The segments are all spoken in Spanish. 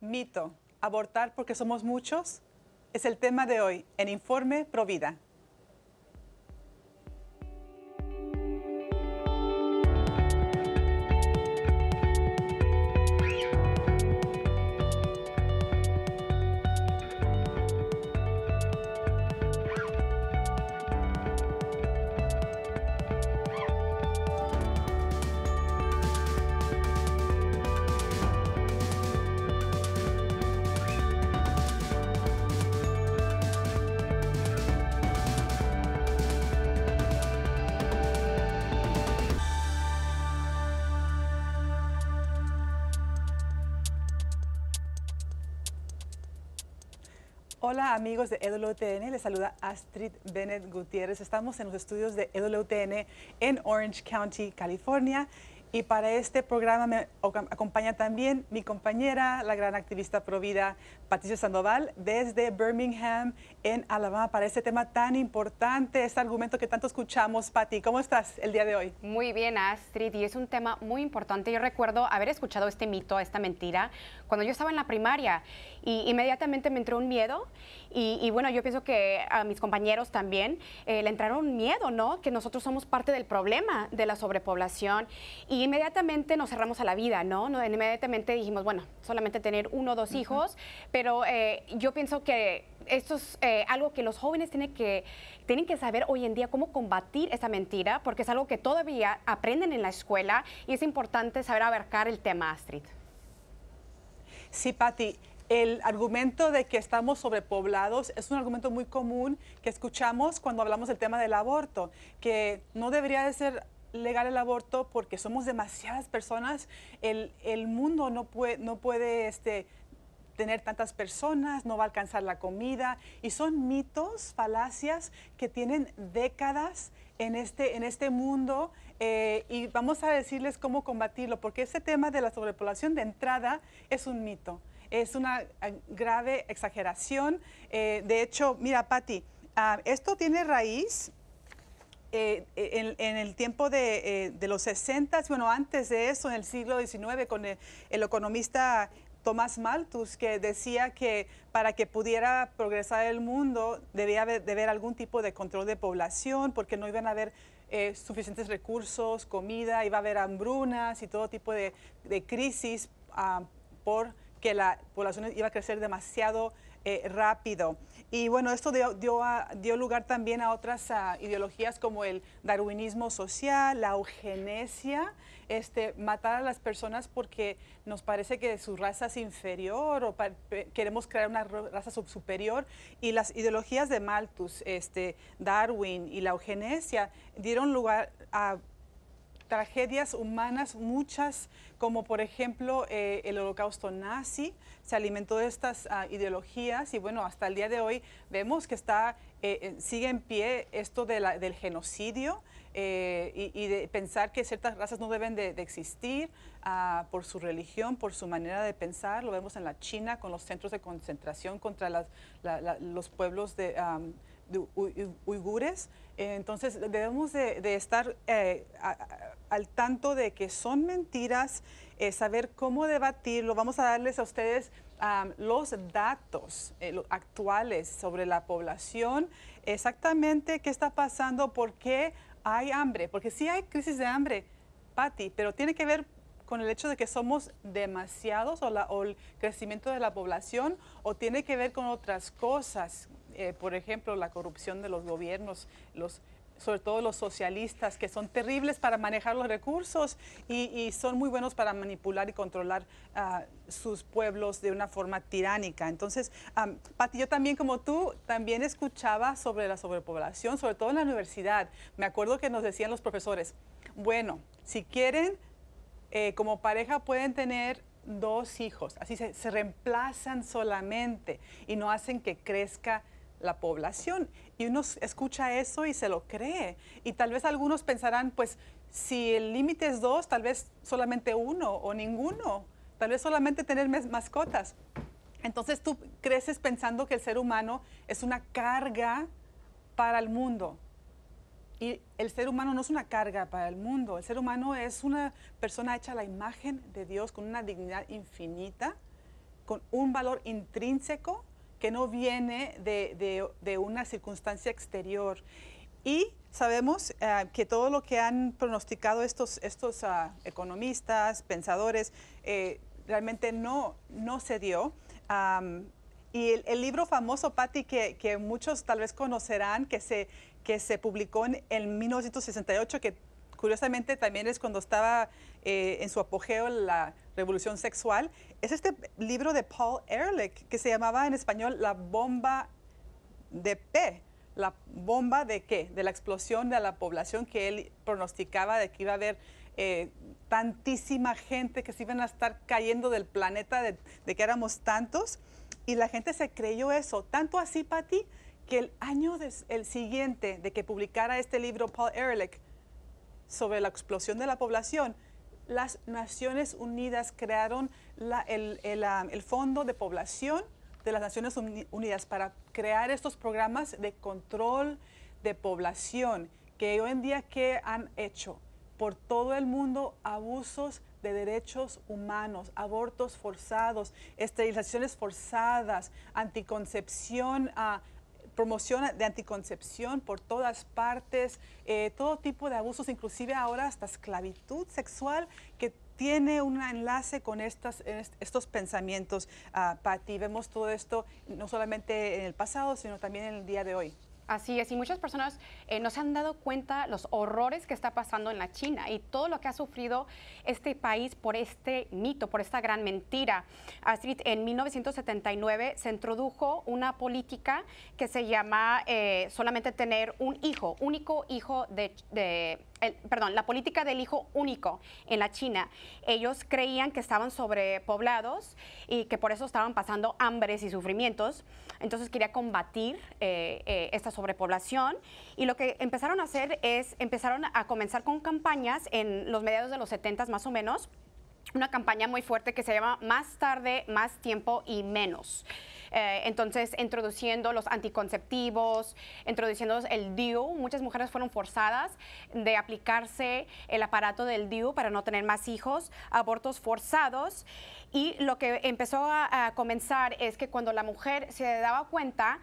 Mito, abortar porque somos muchos, es el tema de hoy en Informe Provida. Amigos de EWTN, les saluda Astrid Bennett Gutiérrez. Estamos en los estudios de EWTN en Orange County, California. Y para este programa me acompaña también mi compañera, la gran activista provida Patricia Sandoval, desde Birmingham, en Alabama, para este tema tan importante, este argumento que tanto escuchamos. Pati, ¿cómo estás el día de hoy? Muy bien, Astrid, y es un tema muy importante. Yo recuerdo haber escuchado este mito, esta mentira, cuando yo estaba en la primaria y inmediatamente me entró un miedo y, bueno, yo pienso que a mis compañeros también eh, le entraron miedo, ¿no? Que nosotros somos parte del problema de la sobrepoblación y inmediatamente nos cerramos a la vida, ¿no? ¿no? Inmediatamente dijimos, bueno, solamente tener uno o dos hijos, pero eh, yo pienso que esto es eh, algo que los jóvenes tienen que, tienen que saber hoy en día cómo combatir esa mentira, porque es algo que todavía aprenden en la escuela y es importante saber abarcar el tema, Astrid. Sí, Patti, el argumento de que estamos sobrepoblados es un argumento muy común que escuchamos cuando hablamos del tema del aborto, que no debería de ser legal el aborto porque somos demasiadas personas, el, mundo no puede, no puede este, tener tantas personas, no va a alcanzar la comida, y son mitos, falacias que tienen décadas en este, en este mundo eh, y vamos a decirles cómo combatirlo, porque ese tema de la sobrepoblación de entrada es un mito es una eh, grave exageración. Eh, de hecho, mira, Patti, ah, esto tiene raíz eh, en, el tiempo de, los 60, bueno, antes de eso, en el siglo XIX, con el, economista Tomás Malthus, que decía que para que pudiera progresar el mundo debía haber, de haber algún tipo de control de población, porque no iban a haber suficientes recursos, comida, iba a haber hambrunas y todo tipo de, crisis ah, por que la población iba a crecer demasiado eh, rápido. Y bueno, esto dio, dio, lugar también a otras ah, ideologías como el darwinismo social, la eugenesia, este, matar a las personas porque nos parece que su raza es inferior o queremos crear una raza superior. Y las ideologías de Malthus, este, Darwin y la eugenesia dieron lugar a tragedias humanas, muchas, como por ejemplo eh, el holocausto nazi, se alimentó de estas ah, ideologías y bueno, hasta el día de hoy vemos que está, eh, sigue en pie esto del genocidio eh, y, de pensar que ciertas razas no deben de, existir ah, por su religión, por su manera de pensar. Lo vemos en la China con los centros de concentración contra los pueblos de uigures. entonces debemos de, estar eh, al tanto de que son mentiras, eh, saber cómo debatirlo. Vamos a darles a ustedes los datos eh, actuales sobre la población, exactamente qué está pasando, por qué hay hambre, porque sí hay crisis de hambre, Patti, pero tiene que ver con el hecho de que somos demasiados o, el crecimiento de la población o tiene que ver con otras cosas, eh, por ejemplo, la corrupción de los gobiernos, los, sobre todo los socialistas, que son terribles para manejar los recursos y, son muy buenos para manipular y controlar a sus pueblos de una forma tiránica. Entonces, Pati, yo también como tú, también escuchaba sobre la sobrepoblación, sobre todo en la universidad. Me acuerdo que nos decían los profesores, bueno, si quieren, eh, como pareja pueden tener dos hijos, así se reemplazan solamente y no hacen que crezca la población. Y uno escucha eso y se lo cree. Y tal vez algunos pensarán, pues si el límite es dos, tal vez solamente uno o ninguno. Tal vez solamente tener mascotas. Entonces tú creces pensando que el ser humano es una carga para el mundo. Y el ser humano no es una carga para el mundo. El ser humano es una persona hecha a la imagen de Dios con una dignidad infinita con un valor intrínseco que no viene de, una circunstancia exterior. Y sabemos eh, que todo lo que han pronosticado estos, estos ah, economistas, pensadores, eh, realmente no, no se dio. y el, libro famoso, Patti, que, que, muchos tal vez conocerán, que se, que se publicó en, en 1968, que curiosamente también es cuando estaba eh, en su apogeo la revolución sexual, es este libro de Paul Ehrlich que se llamaba en español La bomba de P. ¿La bomba de qué? De la explosión de la población que él pronosticaba de que iba a haber eh, tantísima gente que se iban a estar cayendo del planeta, de, que éramos tantos. Y la gente se creyó eso, tanto así, Patti, que el año el siguiente de que publicara este libro Paul Ehrlich, sobre la explosión de la población, las Naciones Unidas crearon el, Fondo de Población de las Naciones Unidas para crear estos programas de control de población que hoy en día que han hecho por todo el mundo abusos de derechos humanos, abortos forzados, esterilizaciones forzadas, anticoncepción, promoción de anticoncepción por todas partes, eh, todo tipo de abusos, inclusive ahora hasta esclavitud sexual que tiene un enlace con estos pensamientos, uh, Patti. Vemos todo esto no solamente en el pasado, sino también en el día de hoy. Así es, y muchas personas eh, no se han dado cuenta los horrores que está pasando en la China y todo lo que ha sufrido este país por este mito, por esta gran mentira. Astrid, en 1979 se introdujo una política que se llama eh, solamente tener un hijo, único hijo de perdón, la política del hijo único en la China. Ellos creían que estaban sobrepoblados y que por eso estaban pasando hambres y sufrimientos. Entonces quería combatir eh, eh, esta sobrepoblación y lo que empezaron a hacer es, empezaron a comenzar con campañas en los mediados de los 70 más o menos, una campaña muy fuerte que se llama Más tarde, más tiempo y menos. Eh, entonces, introduciendo los anticonceptivos, introduciendo el DIU, muchas mujeres fueron forzadas de aplicarse el aparato del DIU para no tener más hijos, abortos forzados. Y lo que empezó a, comenzar es que cuando la mujer se daba cuenta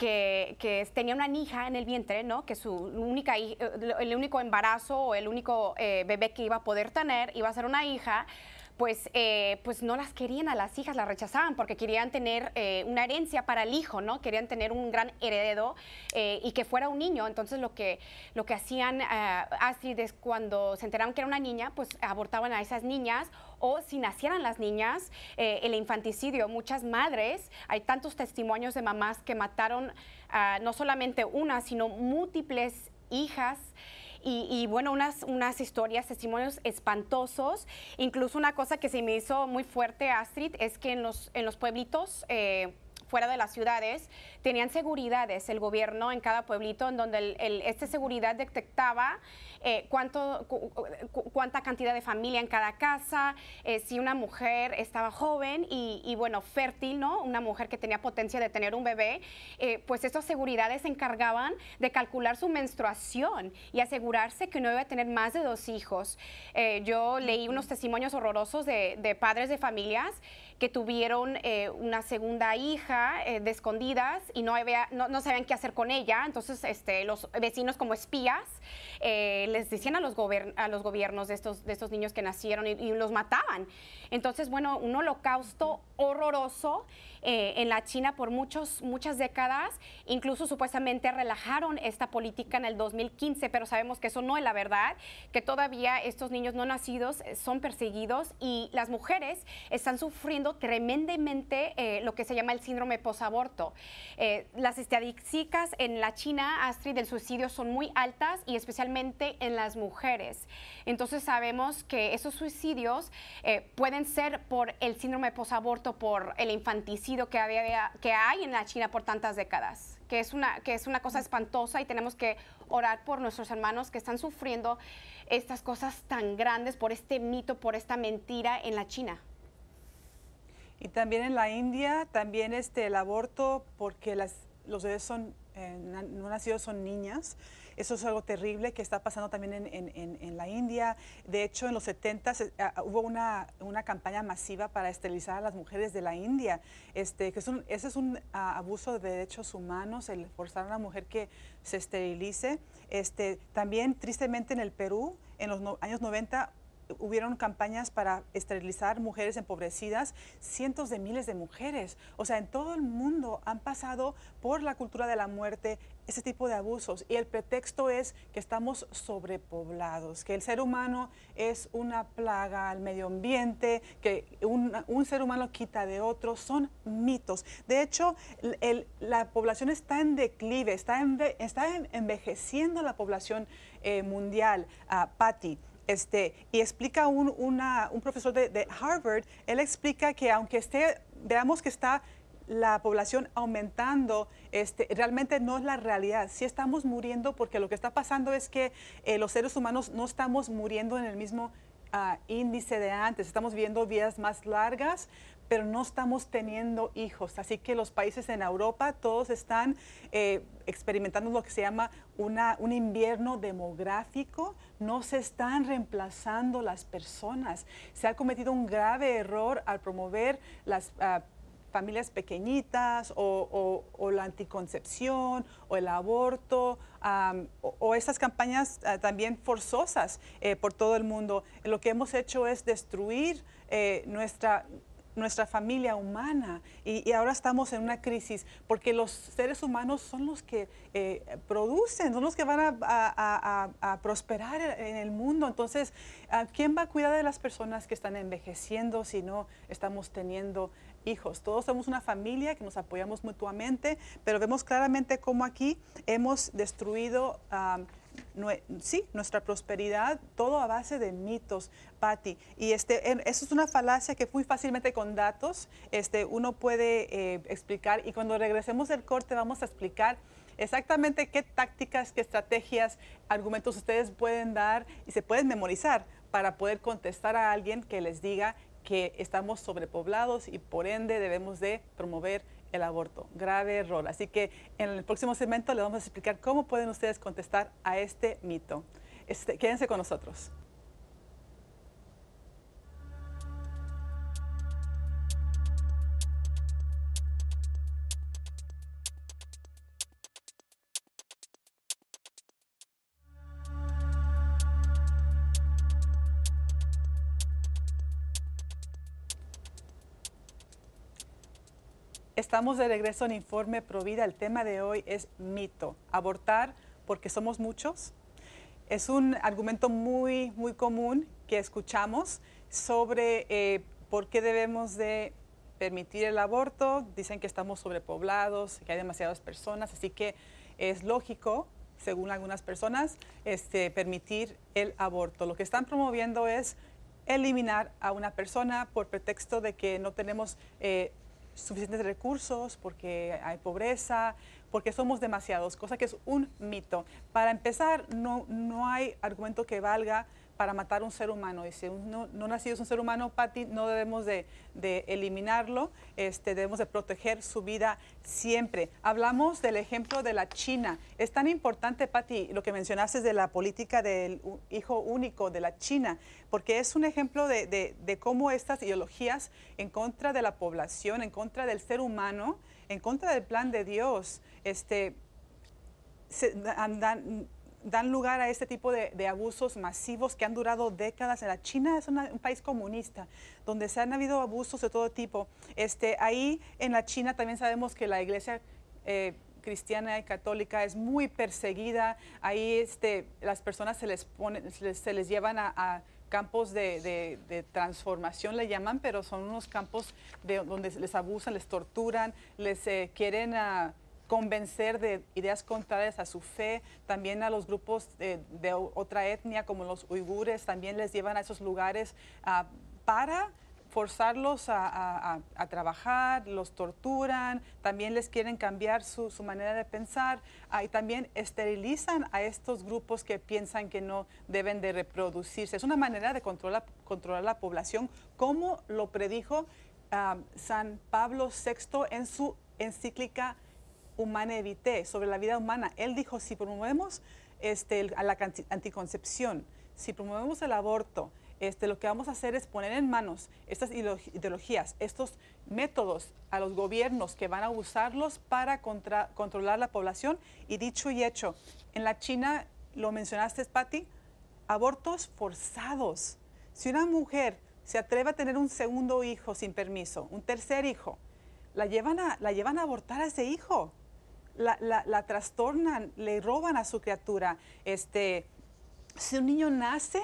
que, tenía una hija en el vientre, ¿no? que su única, eh, el único embarazo o el único eh, bebé que iba a poder tener iba a ser una hija, pues, eh, pues no las querían a las hijas, las rechazaban porque querían tener eh, una herencia para el hijo, ¿no? Querían tener un gran heredero eh, y que fuera un niño. Entonces lo que, lo que hacían Astrid es cuando se enteraron que era una niña, pues abortaban a esas niñas o si nacieran las niñas, el infanticidio. Muchas madres, hay tantos testimonios de mamás que mataron no solamente una, sino múltiples hijas. Y, bueno, unas, unas historias, testimonios espantosos. Incluso una cosa que se me hizo muy fuerte, Astrid, es que en los, en los pueblitos... Eh, fuera de las ciudades, tenían seguridades el gobierno en cada pueblito, en donde el, este seguridad detectaba eh, cuánto, cuánta cantidad de familia en cada casa, eh, si una mujer estaba joven y, bueno, fértil, ¿no? Una mujer que tenía potencia de tener un bebé, eh, pues estas seguridades se encargaban de calcular su menstruación y asegurarse que no iba a tener más de dos hijos. yo leí unos testimonios horrorosos de, de padres de familias que tuvieron eh, una segunda hija eh, de escondidas y no, había, no, sabían qué hacer con ella. Entonces, este, los vecinos como espías eh, les decían a los, a los gobiernos de estos, de estos niños que nacieron y, y los mataban. Entonces, bueno, un holocausto horroroso eh, en la China por muchos, muchas décadas. Incluso supuestamente relajaron esta política en el 2015, pero sabemos que eso no es la verdad, que todavía estos niños no nacidos eh, son perseguidos y las mujeres están sufriendo tremendamente eh, lo que se llama el síndrome posaborto. las estadísticas en la China, Astrid, del suicidio son muy altas y especialmente en las mujeres. Entonces sabemos que esos suicidios pueden ser por el síndrome posaborto, por el infanticidio, que, había, que hay en la China por tantas décadas, que es, una, que es una cosa espantosa y tenemos que orar por nuestros hermanos que están sufriendo estas cosas tan grandes por este mito, por esta mentira en la China. Y también en la India, también este, el aborto, porque las, los bebés son eh, no nacidos son niñas. Eso es algo terrible que está pasando también en, la India. De hecho, en los 70 ah, hubo una, campaña masiva para esterilizar a las mujeres de la India. Este, que es un, ese es un ah, abuso de derechos humanos, el forzar a una mujer que se esterilice. Este, también, tristemente, en el Perú, en los años 90 hubieron campañas para esterilizar mujeres empobrecidas, cientos de miles de mujeres. O sea, en todo el mundo han pasado por la cultura de la muerte ese tipo de abusos y el pretexto es que estamos sobrepoblados, que el ser humano es una plaga al medio ambiente, que un, ser humano quita de otro, son mitos. De hecho, la población está en declive, está, envejeciendo la población eh, mundial, uh. Este, y explica un, un profesor de, Harvard, él explica que aunque esté, veamos que está la población aumentando, este, realmente no es la realidad. Sí estamos muriendo porque lo que está pasando es que eh, los seres humanos no estamos muriendo en el mismo ah, índice de antes, estamos viviendo vidas más largas, pero no estamos teniendo hijos. Así que los países en Europa todos están eh, experimentando lo que se llama un invierno demográfico. No se están reemplazando las personas. Se ha cometido un grave error al promover las... Uh, familias pequeñitas o, la anticoncepción o el aborto o, esas campañas ah, también forzosas eh, por todo el mundo. Lo que hemos hecho es destruir eh, nuestra, nuestra familia humana y, ahora estamos en una crisis porque los seres humanos son los que eh, producen, son los que van a, prosperar en el mundo. Entonces, ¿quién va a cuidar de las personas que están envejeciendo si no estamos teniendo hijos? Todos somos una familia que nos apoyamos mutuamente, pero vemos claramente cómo aquí hemos destruido sí, nuestra prosperidad, todo a base de mitos, Patti. Y este, eso es una falacia que muy fácilmente con datos este, uno puede eh, explicar. Y cuando regresemos del corte vamos a explicar exactamente qué tácticas, qué estrategias, argumentos ustedes pueden dar y se pueden memorizar para poder contestar a alguien que les diga que estamos sobrepoblados y por ende debemos de promover el aborto. Grave error. Así que en el próximo segmento les vamos a explicar cómo pueden ustedes contestar a este mito. Este, quédense con nosotros. Estamos de regreso en Informe Provida. El tema de hoy es mito. Abortar porque somos muchos. Es un argumento muy, muy común que escuchamos sobre eh, por qué debemos de permitir el aborto. Dicen que estamos sobrepoblados, que hay demasiadas personas, así que es lógico, según algunas personas, este, permitir el aborto. Lo que están promoviendo es eliminar a una persona por pretexto de que no tenemos eh, suficientes recursos, porque hay pobreza, porque somos demasiados, cosa que es un mito. Para empezar, no, no hay argumento que valga para matar un ser humano. Y si no, no nacido es un ser humano, Patti, no debemos de, eliminarlo, este, debemos de proteger su vida siempre. Hablamos del ejemplo de la China. Es tan importante, Patti, lo que mencionaste de la política del hijo único de la China, porque es un ejemplo de, de cómo estas ideologías en contra de la población, en contra del ser humano, en contra del plan de Dios, este, andan, dan lugar a este tipo de, abusos masivos que han durado décadas. En la China es un país comunista donde se han habido abusos de todo tipo. Este, ahí en la China también sabemos que la iglesia eh, cristiana y católica es muy perseguida. Ahí este, las personas se les, se les, llevan a, campos de, transformación, le llaman, pero son unos campos de, donde les abusan, les torturan, les eh, quieren... a convencer de ideas contrarias a su fe, también a los grupos de, otra etnia como los uigures, también les llevan a esos lugares ah, para forzarlos a, trabajar, los torturan, también les quieren cambiar su, manera de pensar ah, y también esterilizan a estos grupos que piensan que no deben de reproducirse. Es una manera de controlar, controlar la población, como lo predijo ah, San Pablo VI en su encíclica humanae vitae, sobre la vida humana. Él dijo, si promovemos este, la anticoncepción, si promovemos el aborto, este, lo que vamos a hacer es poner en manos estas ideologías, estos métodos a los gobiernos que van a usarlos para contra- controlar la población. Y dicho y hecho, en la China, lo mencionaste, Patti, abortos forzados. Si una mujer se atreve a tener un segundo hijo sin permiso, un tercer hijo, la llevan a, la llevan a abortar a ese hijo. La, la- la trastornan, le roban a su criatura. Este, si un niño nace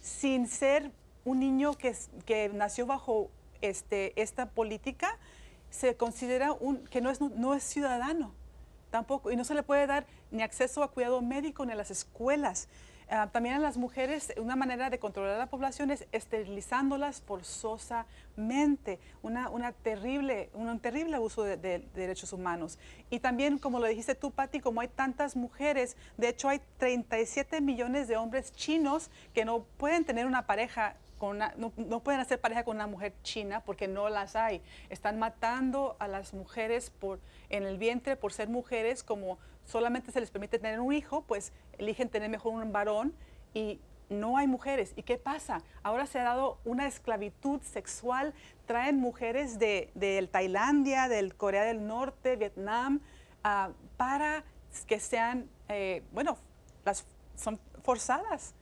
sin ser un niño que, que nació bajo este, esta política, se considera un, que no es, no es ciudadano tampoco, y no se le puede dar ni acceso a cuidado médico ni a las escuelas. Ah, también a las mujeres, una manera de controlar a la población es esterilizándolas forzosamente, una, una terrible, un, terrible abuso de, de- de derechos humanos. Y también, como lo dijiste tú, Patti, como hay tantas mujeres, de hecho hay 37 millones de hombres chinos que no pueden tener una pareja no, pueden hacer pareja con una mujer china porque no las hay. Están matando a las mujeres en el vientre por ser mujeres, como solamente se les permite tener un hijo, pues eligen tener mejor un varón y no hay mujeres. ¿Y qué pasa? Ahora se ha dado una esclavitud sexual. Traen mujeres de, de Tailandia, del Corea del Norte, Vietnam, ah, para que sean, eh, bueno, las son forzadas.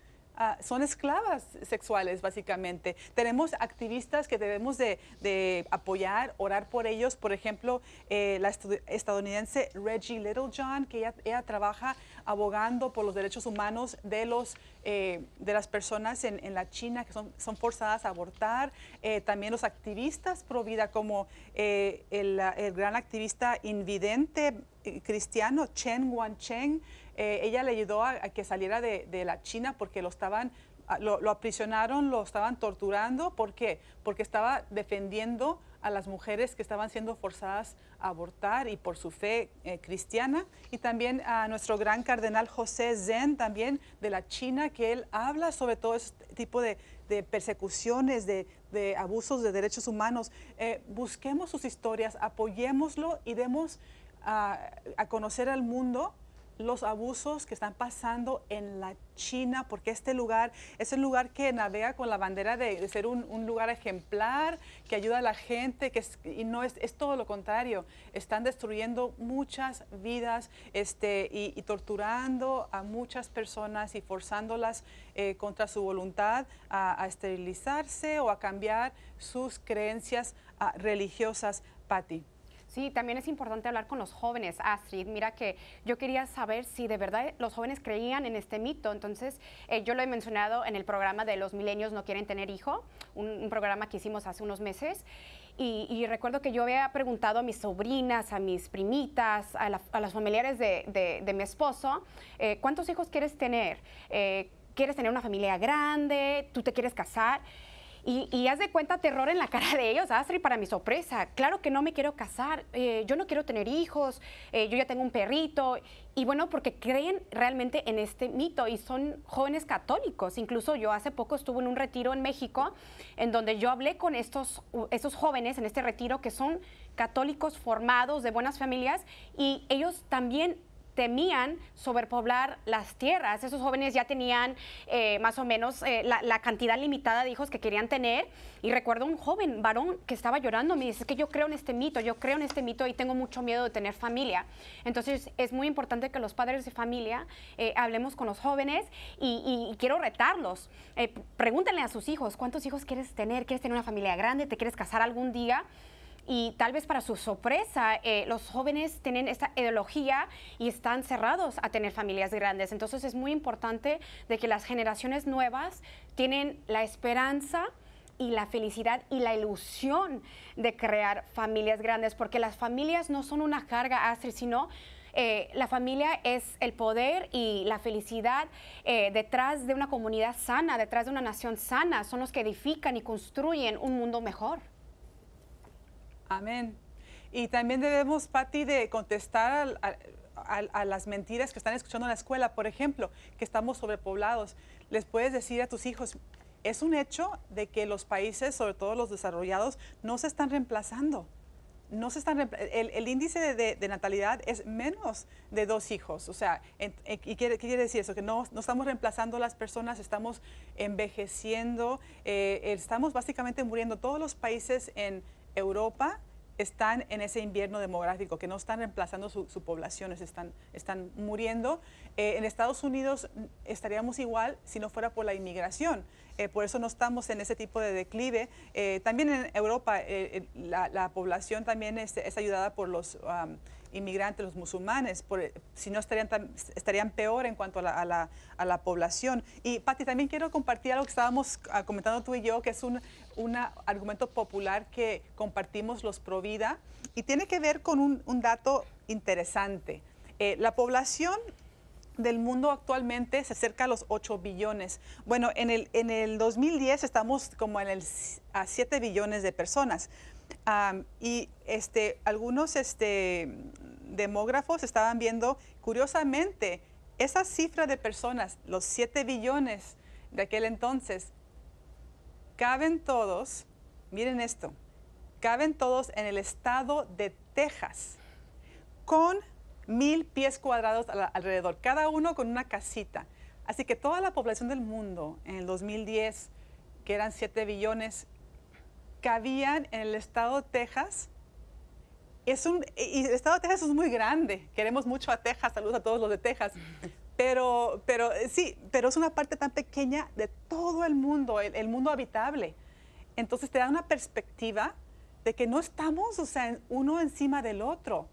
Ah, son esclavas sexuales, básicamente. Tenemos activistas que debemos de, de apoyar, orar por ellos. Por ejemplo, eh, la estadounidense Reggie Littlejohn, que ella, ella trabaja abogando por los derechos humanos de, los, eh, de las personas en, la China que son, son forzadas a abortar. Eh, también los activistas pro vida, como eh, el, el gran activista invidente cristiano Chen Guangcheng. Ella le ayudó a, que saliera de, de la China porque lo estaban, a- lo, lo aprisionaron, lo estaban torturando. ¿Por qué? Porque estaba defendiendo a las mujeres que estaban siendo forzadas a abortar y por su fe eh, cristiana. Y también a nuestro gran cardenal José Zen, también de la China, que él habla sobre todo este tipo de, persecuciones, de, abusos de derechos humanos. Eh, busquemos sus historias, apoyémoslo y demos a conocer al mundo los abusos que están pasando en la China, porque este lugar es el lugar que navega con la bandera de, ser un, lugar ejemplar, que ayuda a la gente, que es- y no es, es todo lo contrario. Están destruyendo muchas vidas este, y, torturando a muchas personas y forzándolas eh, contra su voluntad a, a esterilizarse o a cambiar sus creencias ah, religiosas. Patti. Sí, también es importante hablar con los jóvenes, Astrid. Mira que yo quería saber si de verdad los jóvenes creían en este mito. Entonces, eh, yo lo he mencionado en el programa de Los Milenios No Quieren Tener Hijo, un, programa que hicimos hace unos meses. Y, recuerdo que yo había preguntado a mis sobrinas, a mis primitas, a, la- las familiares de mi esposo, eh, ¿cuántos hijos quieres tener? Eh, ¿Quieres tener una familia grande? ¿Tú te quieres casar? Y, y haz de cuenta terror en la cara de ellos, Astrid, para mi sorpresa. Claro que no me quiero casar, eh, yo no quiero tener hijos, eh, yo ya tengo un perrito. Y bueno, porque creen realmente en este mito y son jóvenes católicos. Incluso yo hace poco estuve en un retiro en México en donde yo hablé con estos, estos jóvenes en este retiro que son católicos formados de buenas familias y ellos también temían sobrepoblar las tierras. Esos jóvenes ya tenían eh, más o menos eh, la, cantidad limitada de hijos que querían tener. Y recuerdo un joven varón que estaba llorando, me dice, es que yo creo en este mito, yo creo en este mito y tengo mucho miedo de tener familia. Entonces es muy importante que los padres de familia eh, hablemos con los jóvenes y, y- quiero retarlos. Pregúntenle a sus hijos, ¿cuántos hijos quieres tener? ¿Quieres tener una familia grande? ¿Te quieres casar algún día? Y tal vez para su sorpresa, eh, los jóvenes tienen esta ideología y están cerrados a tener familias grandes. Entonces es muy importante de que las generaciones nuevas tienen la esperanza y la felicidad y la ilusión de crear familias grandes, porque las familias no son una carga, Astrid, sino eh, la familia es el poder y la felicidad eh, detrás de una comunidad sana, detrás de una nación sana, son los que edifican y construyen un mundo mejor. Amén. Y también debemos, Patti, de contestar a, a- las mentiras que están escuchando en la escuela. Por ejemplo, que estamos sobrepoblados. Les puedes decir a tus hijos, es un hecho de que los países, sobre todo los desarrollados, no se están reemplazando. no se están, el, índice de, natalidad es menos de dos hijos. O sea, ¿y qué, quiere decir eso? Que no, no, estamos reemplazando a las personas, estamos envejeciendo, eh, estamos básicamente muriendo. Todos los países en Europa están en ese invierno demográfico, que no están reemplazando su, su población, están, están muriendo. Eh, en Estados Unidos estaríamos igual si no fuera por la inmigración. Eh, por eso no estamos en ese tipo de declive. Eh, también en Europa la, población también es, ayudada por los inmigrantes, los musulmanes, si no estarían, estarían peor en cuanto a la, población. Y Patti, también quiero compartir algo que estábamos ah, comentando tú y yo, que es un, argumento popular que compartimos los Provida y tiene que ver con un, dato interesante. la población del mundo actualmente se acerca a los 8 billones. Bueno, en el, en el 2010 estamos como en el, a 7 billones de personas. y este, algunos este, demógrafos estaban viendo, curiosamente, esa cifra de personas, los 7 billones de aquel entonces, caben todos, miren esto, caben todos en el estado de Texas, con mil pies cuadrados alrededor, cada uno con una casita. Así que toda la población del mundo en el 2010, que eran 7 billones, cabían en el estado de Texas. Es un, y el estado de Texas es muy grande. Queremos mucho a Texas. Saludos a todos los de Texas. Pero, pero sí, pero es una parte tan pequeña de todo el mundo, el, el mundo habitable. Entonces te da una perspectiva de que no estamos, o sea, uno encima del otro.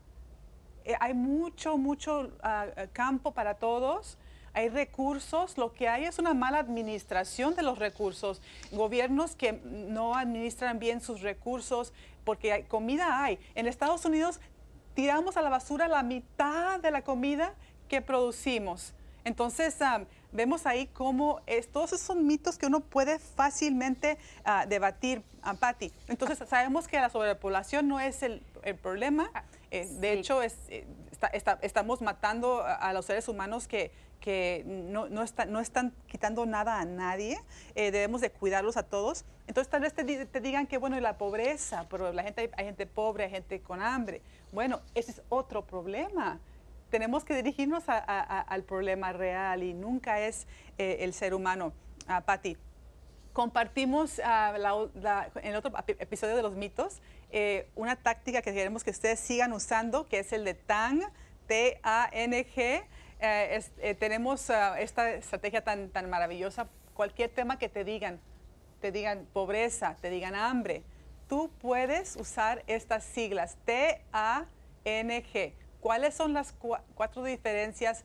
Eh, hay mucho, mucho ah, ah, campo para todos. Hay recursos, lo que hay es una mala administración de los recursos. Gobiernos que no administran bien sus recursos porque hay, comida hay. En Estados Unidos tiramos a la basura la mitad de la comida que producimos. Entonces, ah, vemos ahí cómo es, todos esos son mitos que uno puede fácilmente debatir, Patti. Entonces, sabemos que la sobrepoblación no es el, el problema. Eh, de hecho, es, eh, estamos matando a, los seres humanos que, que no, no, no, están quitando nada a nadie. Eh, debemos de cuidarlos a todos. Entonces, tal vez te, digan que, bueno, la pobreza, pero la gente, hay gente pobre, hay gente con hambre. Bueno, ese es otro problema. Tenemos que dirigirnos al problema real y nunca es el ser humano. Uh, Patti, compartimos uh, en el otro episodio de los mitos eh, una táctica que queremos que ustedes sigan usando, que es el de TANG, T-A-N-G. Eh, eh, tenemos ah, esta estrategia tan, tan maravillosa. Cualquier tema que te digan, te digan pobreza, te digan hambre, tú puedes usar estas siglas, T-A-N-G. ¿Cuáles son las cuatro diferencias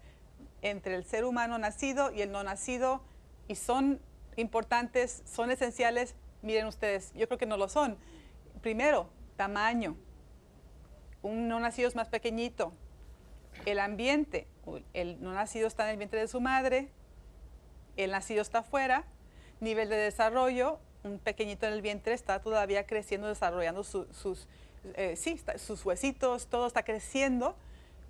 entre el ser humano nacido y el no nacido? Y son importantes, son esenciales. Miren ustedes, yo creo que no lo son primero, tamaño. Un no nacido es más pequeñito. El ambiente, el no nacido está en el vientre de su madre, el nacido está afuera. Nivel de desarrollo, un pequeñito en el vientre está todavía creciendo, desarrollando sus, eh, sí, sus huesitos, todo está creciendo,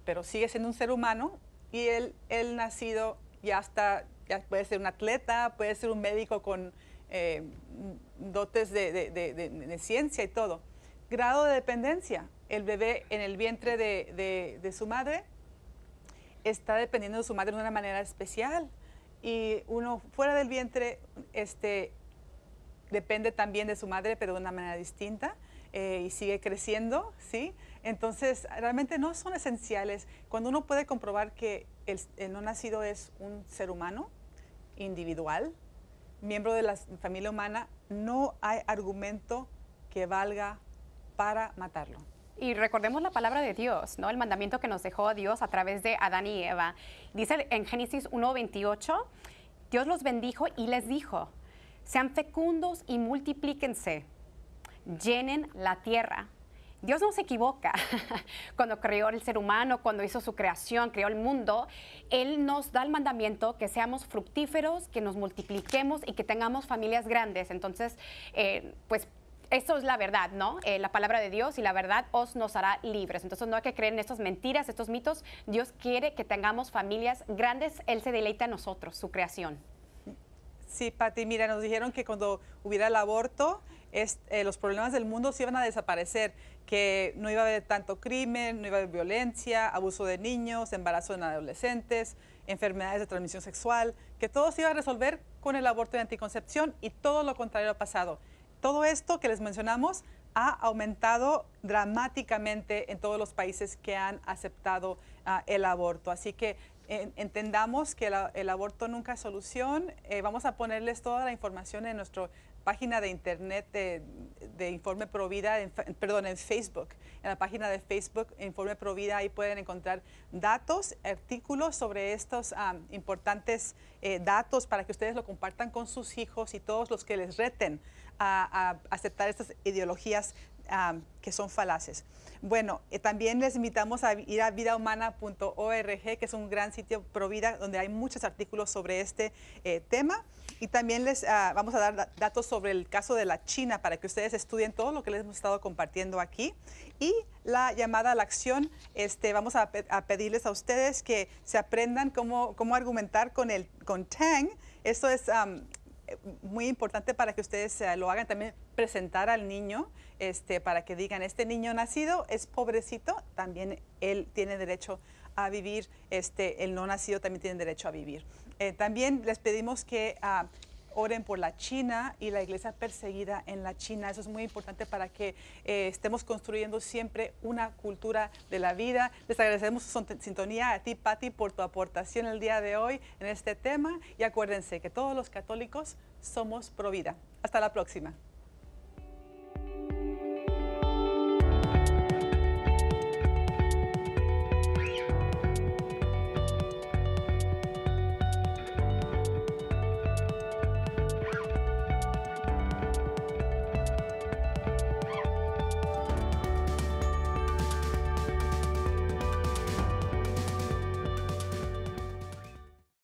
pero sigue siendo un ser humano y el, nacido ya está, ya puede ser un atleta, puede ser un médico con eh, dotes de, ciencia y todo. Grado de dependencia. El bebé en el vientre de, su madre está dependiendo de su madre de una manera especial. Y uno fuera del vientre este, depende también de su madre, pero de una manera distinta. Eh, y sigue creciendo, ¿sí? Entonces, realmente no son esenciales. Cuando uno puede comprobar que el no nacido es un ser humano individual, miembro de la familia humana, no hay argumento que valga para matarlo. Y recordemos la palabra de Dios, ¿no? El mandamiento que nos dejó Dios a través de Adán y Eva. Dice en Génesis 1:28, Dios los bendijo y les dijo: "Sean fecundos y multiplíquense. Llenen la tierra." Dios no se equivoca. cuando creó el ser humano, cuando hizo su creación, creó el mundo, Él nos da el mandamiento que seamos fructíferos, que nos multipliquemos y que tengamos familias grandes. Entonces, eh, pues eso es la verdad, ¿no? Eh, la palabra de Dios y la verdad os nos hará libres. Entonces no hay que creer en estas mentiras, estos mitos. Dios quiere que tengamos familias grandes. Él se deleita en nosotros, su creación. Sí, Pati, mira, nos dijeron que cuando hubiera el aborto, eh, los problemas del mundo se iban a desaparecer, que no iba a haber tanto crimen, no iba a haber violencia, abuso de niños, embarazo en adolescentes, enfermedades de transmisión sexual, que todo se iba a resolver con el aborto y anticoncepción y todo lo contrario ha pasado. Todo esto que les mencionamos ha aumentado dramáticamente en todos los países que han aceptado ah, el aborto. Así que entendamos que el aborto nunca es solución. Eh, vamos a ponerles toda la información en nuestra página de internet de, Informe Provida, perdón, en Facebook. En la página de Facebook Informe Provida, ahí pueden encontrar datos, artículos sobre estos importantes eh, datos para que ustedes lo compartan con sus hijos y todos los que les reten a, aceptar estas ideologías que son falaces. Bueno, eh, también les invitamos a ir a vidahumana.org, que es un gran sitio pro vida donde hay muchos artículos sobre este eh, tema. Y también les ah, vamos a dar datos sobre el caso de la China para que ustedes estudien todo lo que les hemos estado compartiendo aquí. Y la llamada a la acción, este, vamos a, pedirles a ustedes que se aprendan cómo, argumentar con, el, con Tang. Esto es muy importante para que ustedes eh, lo hagan también, presentar al niño este, para que digan, este niño nacido es pobrecito, también él tiene derecho a vivir, este, el no nacido también tiene derecho a vivir. Eh, también les pedimos que ah, oren por la China y la iglesia perseguida en la China. Eso es muy importante para que eh, estemos construyendo siempre una cultura de la vida. Les agradecemos su sintonía a ti, Patti, por tu aportación el día de hoy en este tema. Y acuérdense que todos los católicos somos pro vida. Hasta la próxima.